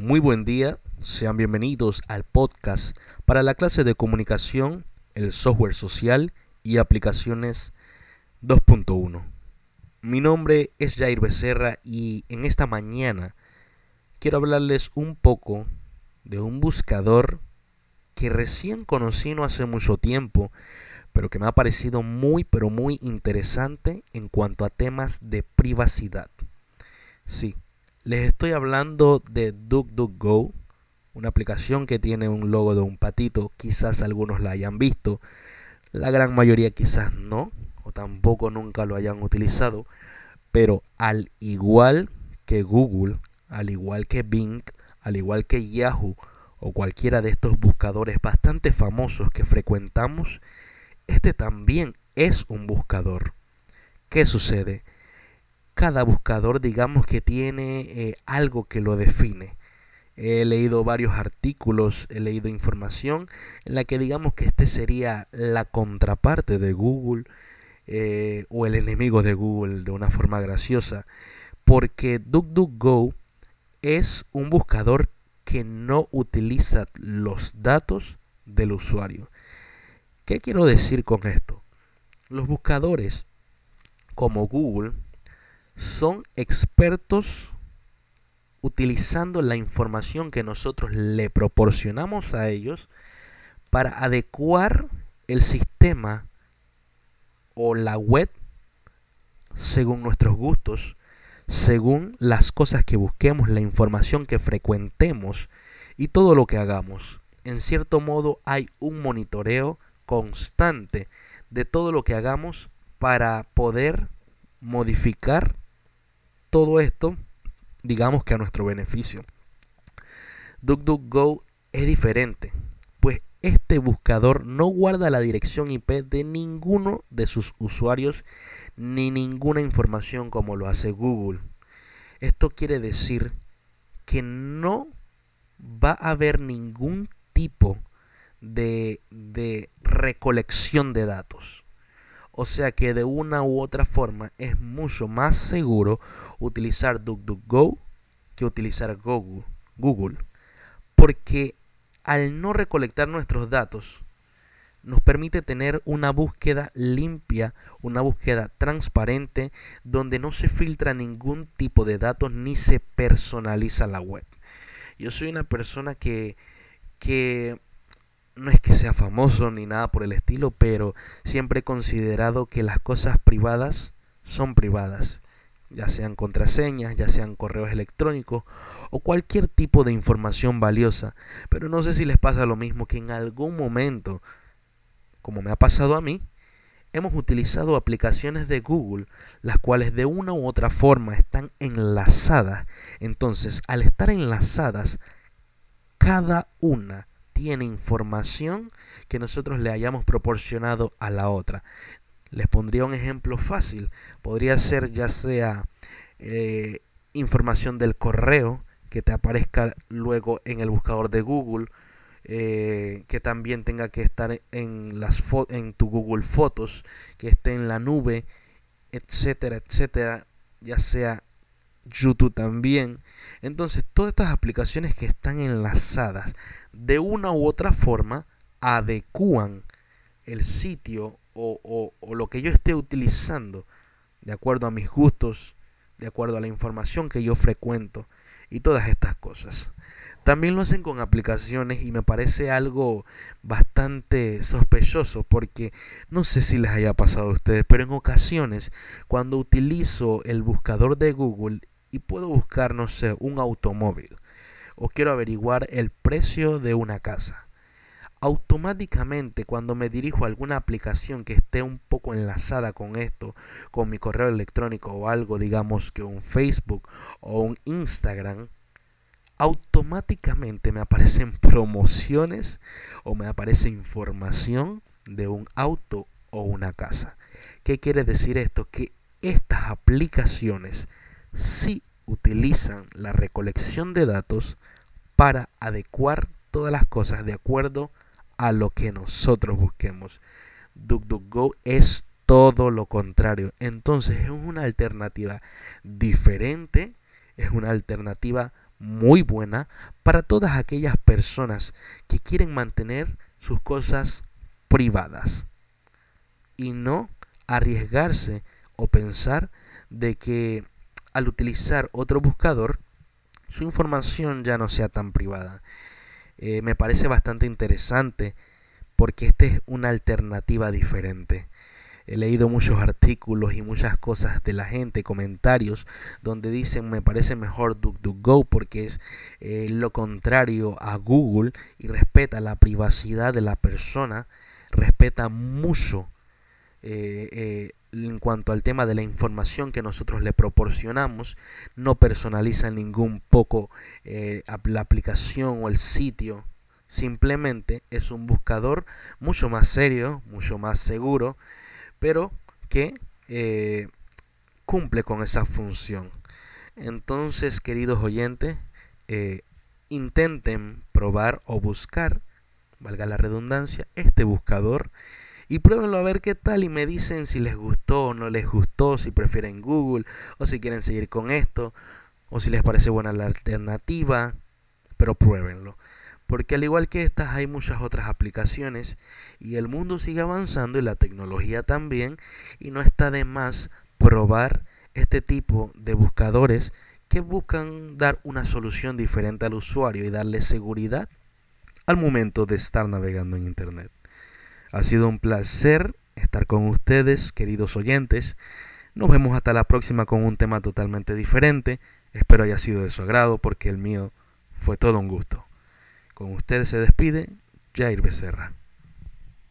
Muy buen día, sean bienvenidos al podcast para la clase de comunicación, el software social y aplicaciones 2.1. Mi nombre es Jair Becerra y en esta mañana quiero hablarles un poco de un buscador que recién conocí no hace mucho tiempo, pero que me ha parecido muy pero muy interesante en cuanto a temas de privacidad. Sí, les estoy hablando de DuckDuckGo, una aplicación que tiene un logo de un patito. Quizás algunos la hayan visto, la gran mayoría quizás no, o tampoco nunca lo hayan utilizado. Pero al igual que Google, al igual que Bing, al igual que Yahoo o cualquiera de estos buscadores bastante famosos que frecuentamos, este también es un buscador. ¿Qué sucede? Cada buscador digamos que tiene eh, algo que lo define. He leído varios artículos, he leído información en la que digamos que este sería la contraparte de Google eh, o el enemigo de Google de una forma graciosa, porque DuckDuckGo es un buscador que no utiliza los datos del usuario. ¿Qué quiero decir con esto? Los buscadores como Google son expertos utilizando la información que nosotros le proporcionamos a ellos para adecuar el sistema o la web según nuestros gustos, según las cosas que busquemos, la información que frecuentemos y todo lo que hagamos. En cierto modo hay un monitoreo constante de todo lo que hagamos para poder modificar todo esto, digamos que a nuestro beneficio. DuckDuckGo es diferente, pues este buscador no guarda la dirección IP de ninguno de sus usuarios ni ninguna información como lo hace Google. Esto quiere decir que no va a haber ningún tipo de, de recolección de datos. O sea que de una u otra forma es mucho más seguro utilizar DuckDuckGo que utilizar Google. Porque al no recolectar nuestros datos, nos permite tener una búsqueda limpia, una búsqueda transparente, donde no se filtra ningún tipo de datos ni se personaliza la web. Yo soy una persona que, que no es que sea famoso ni nada por el estilo, pero siempre he considerado que las cosas privadas son privadas, ya sean contraseñas, ya sean correos electrónicos o cualquier tipo de información valiosa. Pero no sé si les pasa lo mismo que en algún momento, como me ha pasado a mí, hemos utilizado aplicaciones de Google, las cuales de una u otra forma están enlazadas. Entonces, al estar enlazadas, cada una tiene información que nosotros le hayamos proporcionado a la otra. Les pondría un ejemplo fácil. Podría ser ya sea eh, información del correo que te aparezca luego en el buscador de Google, eh, que también tenga que estar en, las en tu Google Fotos, que esté en la nube, etcétera, etcétera, ya sea YouTube también. Entonces, todas estas aplicaciones que están enlazadas de una u otra forma adecúan el sitio o, o, lo que yo esté utilizando de acuerdo a mis gustos, de acuerdo a la información que yo frecuento y todas estas cosas. También lo hacen con aplicaciones y me parece algo bastante sospechoso porque no sé si les haya pasado a ustedes, pero en ocasiones cuando utilizo el buscador de Google y puedo buscar, no sé, un automóvil o quiero averiguar el precio de una casa. Automáticamente cuando me dirijo a alguna aplicación que esté un poco enlazada con esto, con mi correo electrónico o algo, digamos que un Facebook o un Instagram, automáticamente me aparecen promociones o me aparece información de un auto o una casa. ¿Qué quiere decir esto? Que estas aplicaciones sí utilizan la recolección de datos para adecuar todas las cosas de acuerdo a lo que nosotros busquemos. DuckDuckGo es todo lo contrario. Entonces es una alternativa diferente, es una alternativa muy buena para todas aquellas personas que quieren mantener sus cosas privadas y no arriesgarse o pensar de que al utilizar otro buscador su información ya no sea tan privada. Eh, me parece bastante interesante porque esta es una alternativa diferente. He leído muchos artículos y muchas cosas de la gente, comentarios, donde dicen me parece mejor DuckDuckGo porque es eh, lo contrario a Google y respeta la privacidad de la persona, respeta mucho eh, eh, en cuanto al tema de la información que nosotros le proporcionamos, no personaliza ningún poco la aplicación o el sitio. Simplemente es un buscador mucho más serio, mucho más seguro pero que eh, cumple con esa función. Entonces, queridos oyentes, eh, intenten probar o buscar, valga la redundancia, este buscador y pruébenlo a ver qué tal y me dicen si les gustó o no les gustó, si prefieren Google o si quieren seguir con esto o si les parece buena la alternativa, pero pruébenlo porque al igual que estas hay muchas otras aplicaciones y el mundo sigue avanzando y la tecnología también y no está de más probar este tipo de buscadores que buscan dar una solución diferente al usuario y darle seguridad al momento de estar navegando en Internet. Ha sido un placer estar con ustedes, queridos oyentes. Nos vemos hasta la próxima con un tema totalmente diferente. Espero haya sido de su agrado porque el mío fue todo un gusto. Con ustedes se despide Jair Becerra.